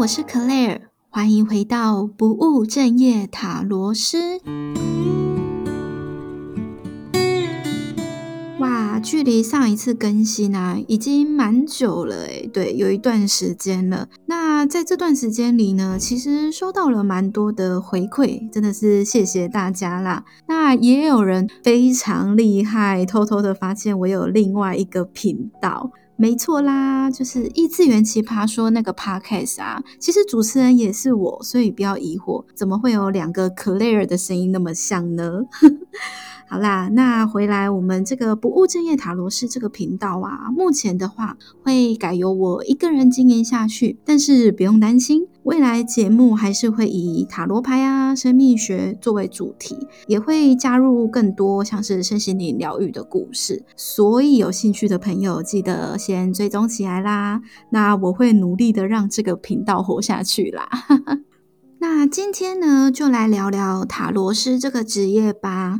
我是 Claire，欢迎回到不务正业塔罗师。哇，距离上一次更新啊，已经蛮久了诶，对，有一段时间了。那在这段时间里呢，其实收到了蛮多的回馈，真的是谢谢大家啦。那也有人非常厉害，偷偷的发现我有另外一个频道。没错啦，就是异次元奇葩说那个 podcast 啊，其实主持人也是我，所以不要疑惑，怎么会有两个 Claire 的声音那么像呢？好啦，那回来我们这个不务正业塔罗师这个频道啊，目前的话会改由我一个人经营下去，但是不用担心，未来节目还是会以塔罗牌啊、生命学作为主题，也会加入更多像是身心灵疗愈的故事，所以有兴趣的朋友记得先追踪起来啦。那我会努力的让这个频道活下去啦。那今天呢，就来聊聊塔罗师这个职业吧。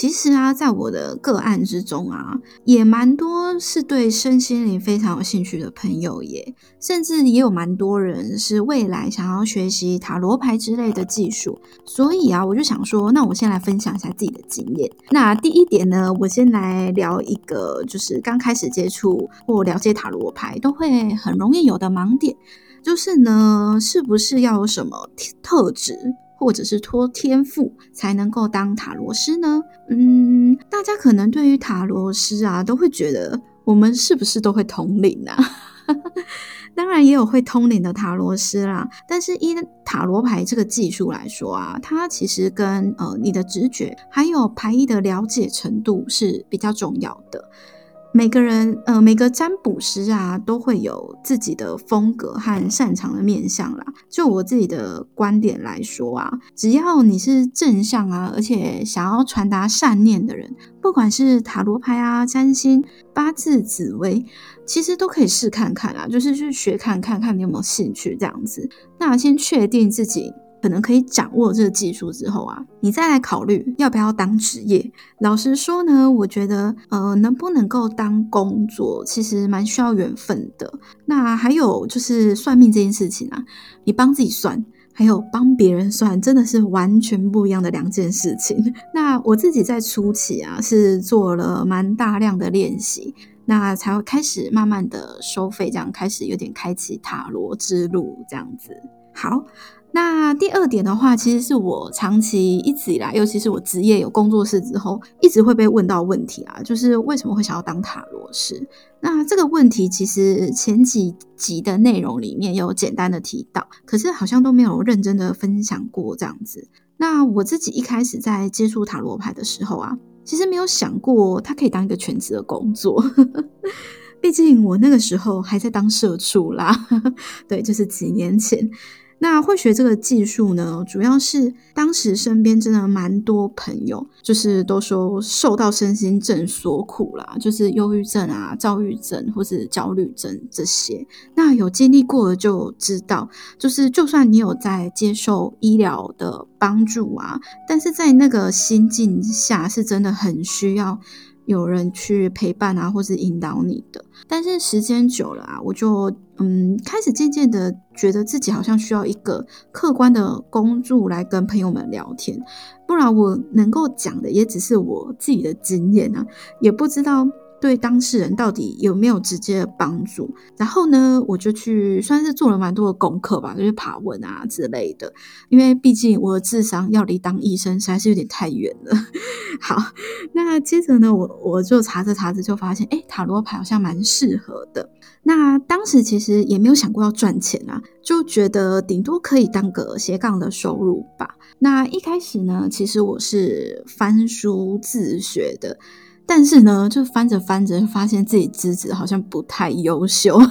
其实啊，在我的个案之中啊，也蛮多是对身心灵非常有兴趣的朋友耶，甚至也有蛮多人是未来想要学习塔罗牌之类的技术。所以啊，我就想说，那我先来分享一下自己的经验。那第一点呢，我先来聊一个，就是刚开始接触或了解塔罗牌都会很容易有的盲点，就是呢，是不是要有什么特质？或者是托天赋才能够当塔罗师呢？嗯，大家可能对于塔罗师啊，都会觉得我们是不是都会通灵啊？当然也有会通灵的塔罗师啦，但是依塔罗牌这个技术来说啊，它其实跟呃你的直觉还有牌意的了解程度是比较重要的。每个人，呃，每个占卜师啊，都会有自己的风格和擅长的面相啦。就我自己的观点来说啊，只要你是正向啊，而且想要传达善念的人，不管是塔罗牌啊、占星、八字、紫薇，其实都可以试看看啊，就是去学看看看你有没有兴趣这样子。那先确定自己。可能可以掌握这个技术之后啊，你再来考虑要不要当职业。老实说呢，我觉得呃，能不能够当工作，其实蛮需要缘分的。那还有就是算命这件事情啊，你帮自己算，还有帮别人算，真的是完全不一样的两件事情。那我自己在初期啊，是做了蛮大量的练习，那才会开始慢慢的收费，这样开始有点开启塔罗之路这样子。好。那第二点的话，其实是我长期一直以来，尤其是我职业有工作室之后，一直会被问到问题啊，就是为什么会想要当塔罗师？那这个问题其实前几集的内容里面有简单的提到，可是好像都没有认真的分享过这样子。那我自己一开始在接触塔罗牌的时候啊，其实没有想过它可以当一个全职的工作，毕竟我那个时候还在当社畜啦，对，就是几年前。那会学这个技术呢，主要是当时身边真的蛮多朋友，就是都说受到身心症所苦啦，就是忧郁症啊、躁郁症或是焦虑症这些。那有经历过的就知道，就是就算你有在接受医疗的帮助啊，但是在那个心境下，是真的很需要。有人去陪伴啊，或是引导你的，但是时间久了啊，我就嗯开始渐渐的觉得自己好像需要一个客观的工作来跟朋友们聊天，不然我能够讲的也只是我自己的经验啊，也不知道。对当事人到底有没有直接的帮助？然后呢，我就去算是做了蛮多的功课吧，就是爬文啊之类的。因为毕竟我的智商要离当医生实在是有点太远了。好，那接着呢，我我就查着查着就发现，哎，塔罗牌好像蛮适合的。那当时其实也没有想过要赚钱啊，就觉得顶多可以当个斜杠的收入吧。那一开始呢，其实我是翻书自学的。但是呢，就翻着翻着，发现自己资质好像不太优秀。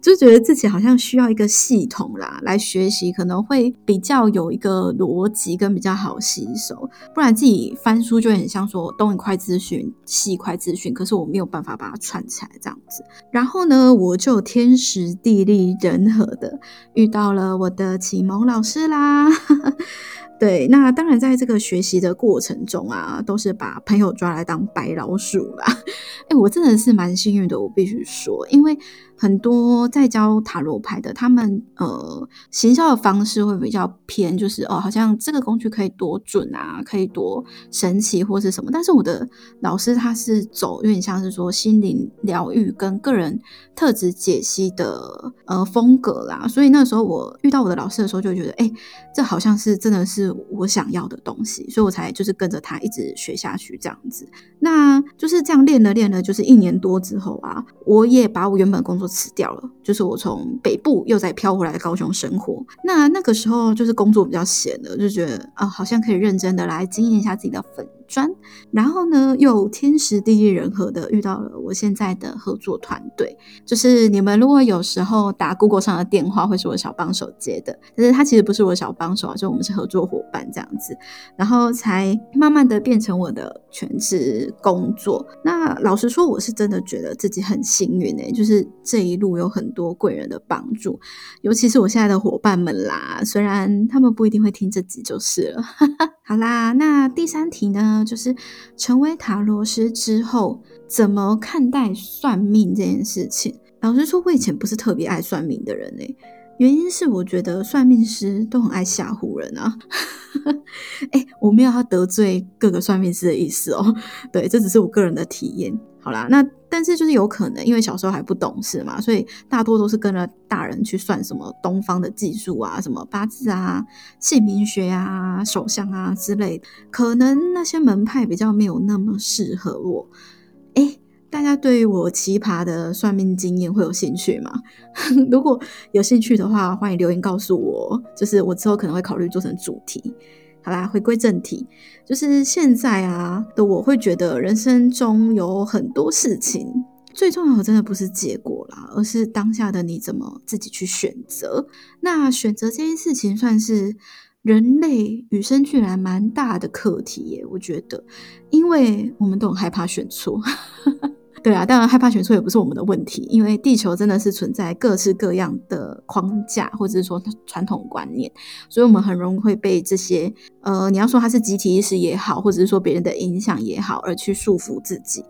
就觉得自己好像需要一个系统啦，来学习可能会比较有一个逻辑跟比较好吸收，不然自己翻书就很像说东一块资讯西一块资讯，可是我没有办法把它串起来这样子。然后呢，我就天时地利人和的遇到了我的启蒙老师啦。对，那当然在这个学习的过程中啊，都是把朋友抓来当白老鼠啦。哎，我真的是蛮幸运的，我必须说，因为。很多在教塔罗牌的，他们呃行销的方式会比较偏，就是哦，好像这个工具可以多准啊，可以多神奇或是什么。但是我的老师他是走有点像是说心灵疗愈跟个人特质解析的呃风格啦，所以那时候我遇到我的老师的时候，就觉得哎，这好像是真的是我想要的东西，所以我才就是跟着他一直学下去这样子。那就是这样练了练了，就是一年多之后啊，我也把我原本工作。辞掉了，就是我从北部又再飘回来高雄生活。那那个时候就是工作比较闲的，就觉得啊，好像可以认真的来经营一下自己的粉。专，然后呢，又天时地利人和的遇到了我现在的合作团队。就是你们如果有时候打 Google 上的电话，会是我小帮手接的，但是他其实不是我小帮手啊，就我们是合作伙伴这样子，然后才慢慢的变成我的全职工作。那老实说，我是真的觉得自己很幸运诶，就是这一路有很多贵人的帮助，尤其是我现在的伙伴们啦，虽然他们不一定会听这集就是了。好啦，那第三题呢，就是成为塔罗师之后，怎么看待算命这件事情？老实说，我以前不是特别爱算命的人诶，原因是我觉得算命师都很爱吓唬人啊。哎，我没有要得罪各个算命师的意思哦，对，这只是我个人的体验。好啦，那但是就是有可能，因为小时候还不懂事嘛，所以大多都是跟着大人去算什么东方的技术啊，什么八字啊、姓名学啊、手相啊之类，可能那些门派比较没有那么适合我。哎，大家对于我奇葩的算命经验会有兴趣吗？如果有兴趣的话，欢迎留言告诉我，就是我之后可能会考虑做成主题。好啦，回归正题，就是现在啊的我会觉得人生中有很多事情，最重要的真的不是结果啦，而是当下的你怎么自己去选择。那选择这件事情算是人类与生俱来蛮大的课题耶，我觉得，因为我们都很害怕选错。对啊，当然害怕选错也不是我们的问题，因为地球真的是存在各式各样的框架，或者是说传统观念，所以我们很容易会被这些呃，你要说它是集体意识也好，或者是说别人的影响也好，而去束缚自己。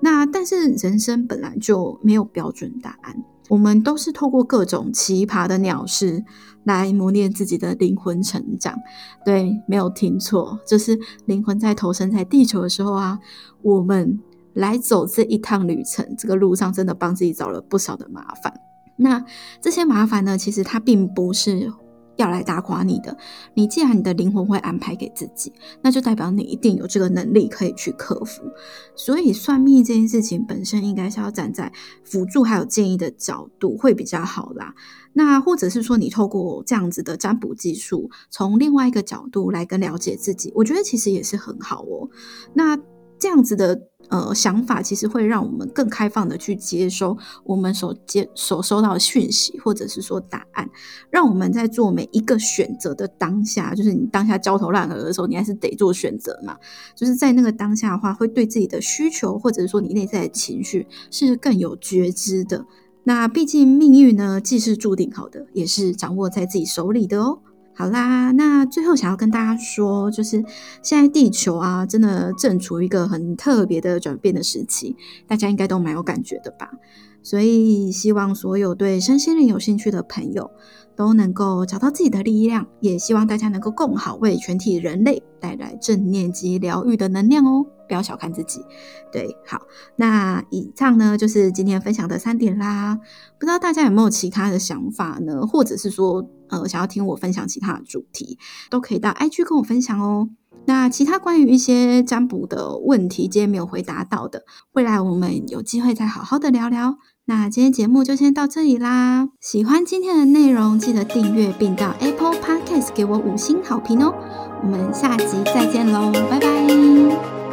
那但是人生本来就没有标准答案，我们都是透过各种奇葩的鸟事来磨练自己的灵魂成长。对，没有听错，就是灵魂在投身在地球的时候啊，我们。来走这一趟旅程，这个路上真的帮自己找了不少的麻烦。那这些麻烦呢，其实它并不是要来打垮你的。你既然你的灵魂会安排给自己，那就代表你一定有这个能力可以去克服。所以算命这件事情本身，应该是要站在辅助还有建议的角度会比较好啦。那或者是说，你透过这样子的占卜技术，从另外一个角度来更了解自己，我觉得其实也是很好哦。那这样子的。呃，想法其实会让我们更开放的去接收我们所接所收到的讯息，或者是说答案，让我们在做每一个选择的当下，就是你当下焦头烂额的时候，你还是得做选择嘛。就是在那个当下的话，会对自己的需求，或者是说你内在的情绪是更有觉知的。那毕竟命运呢，既是注定好的，也是掌握在自己手里的哦。好啦，那最后想要跟大家说，就是现在地球啊，真的正处于一个很特别的转变的时期，大家应该都蛮有感觉的吧。所以希望所有对身心灵有兴趣的朋友都能够找到自己的力量，也希望大家能够更好为全体人类带来正念及疗愈的能量哦。不要小看自己，对，好，那以上呢就是今天分享的三点啦。不知道大家有没有其他的想法呢？或者是说，呃，想要听我分享其他的主题，都可以到 IG 跟我分享哦。那其他关于一些占卜的问题，今天没有回答到的，未来我们有机会再好好的聊聊。那今天节目就先到这里啦。喜欢今天的内容，记得订阅并到 Apple Podcast 给我五星好评哦。我们下集再见喽，拜拜。